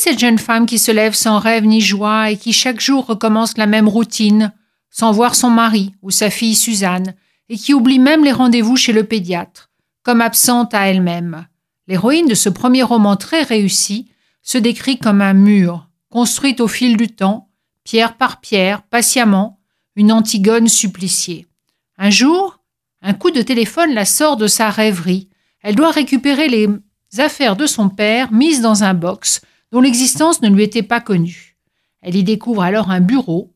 cette jeune femme qui se lève sans rêve ni joie et qui chaque jour recommence la même routine, sans voir son mari ou sa fille Suzanne, et qui oublie même les rendez-vous chez le pédiatre, comme absente à elle-même. L'héroïne de ce premier roman très réussi se décrit comme un mur, construit au fil du temps, pierre par pierre, patiemment, une Antigone suppliciée. Un jour, un coup de téléphone la sort de sa rêverie. Elle doit récupérer les affaires de son père mises dans un box dont l'existence ne lui était pas connue. Elle y découvre alors un bureau,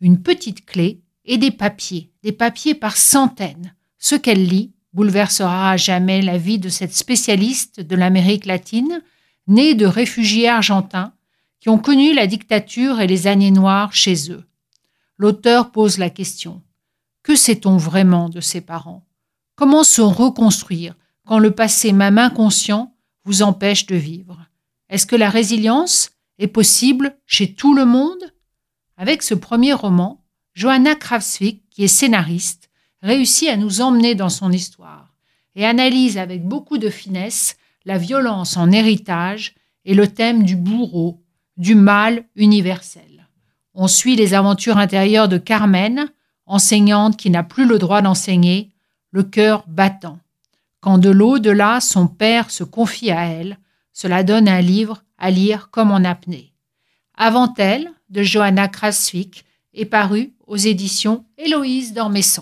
une petite clé et des papiers, des papiers par centaines. Ce qu'elle lit bouleversera à jamais la vie de cette spécialiste de l'Amérique latine, née de réfugiés argentins qui ont connu la dictature et les années noires chez eux. L'auteur pose la question Que sait-on vraiment de ses parents? Comment se reconstruire quand le passé même inconscient vous empêche de vivre? Est-ce que la résilience est possible chez tout le monde? Avec ce premier roman, Johanna Kravsvik, qui est scénariste, réussit à nous emmener dans son histoire et analyse avec beaucoup de finesse la violence en héritage et le thème du bourreau, du mal universel. On suit les aventures intérieures de Carmen, enseignante qui n'a plus le droit d'enseigner, le cœur battant. Quand de l'au-delà son père se confie à elle, cela donne un livre à lire comme en apnée. Avant elle, de Johanna Krasvik, est paru aux éditions Héloïse d'Ormesson.